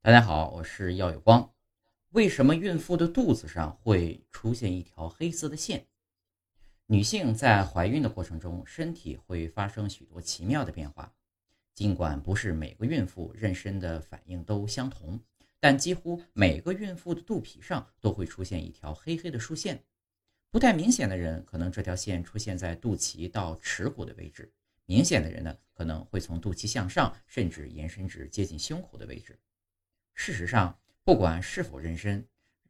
大家好，我是耀有光。为什么孕妇的肚子上会出现一条黑色的线？女性在怀孕的过程中，身体会发生许多奇妙的变化。尽管不是每个孕妇妊娠的反应都相同，但几乎每个孕妇的肚皮上都会出现一条黑黑的竖线。不太明显的人，可能这条线出现在肚脐到耻骨的位置；明显的人呢，可能会从肚脐向上，甚至延伸至接近胸口的位置。事实上，不管是否妊娠，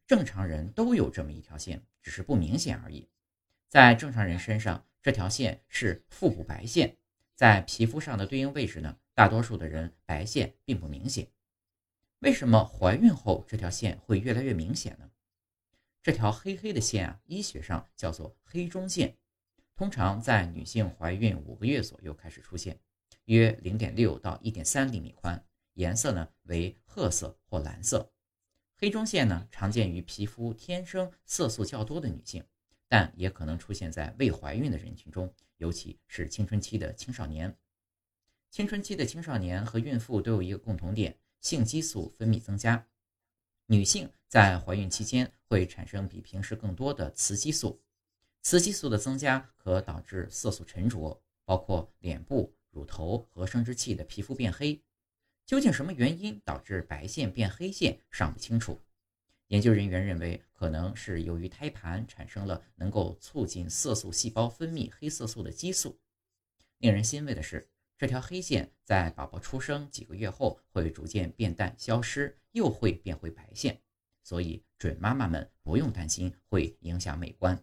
正常人都有这么一条线，只是不明显而已。在正常人身上，这条线是腹部白线，在皮肤上的对应位置呢，大多数的人白线并不明显。为什么怀孕后这条线会越来越明显呢？这条黑黑的线啊，医学上叫做黑中线，通常在女性怀孕五个月左右开始出现，约零点六到一点三厘米宽。颜色呢为褐色或蓝色，黑中线呢常见于皮肤天生色素较多的女性，但也可能出现在未怀孕的人群中，尤其是青春期的青少年。青春期的青少年和孕妇都有一个共同点，性激素分泌增加。女性在怀孕期间会产生比平时更多的雌激素，雌激素的增加可导致色素沉着，包括脸部、乳头和生殖器的皮肤变黑。究竟什么原因导致白线变黑线尚不清楚。研究人员认为，可能是由于胎盘产生了能够促进色素细胞分泌黑色素的激素。令人欣慰的是，这条黑线在宝宝出生几个月后会逐渐变淡消失，又会变回白线。所以，准妈妈们不用担心会影响美观。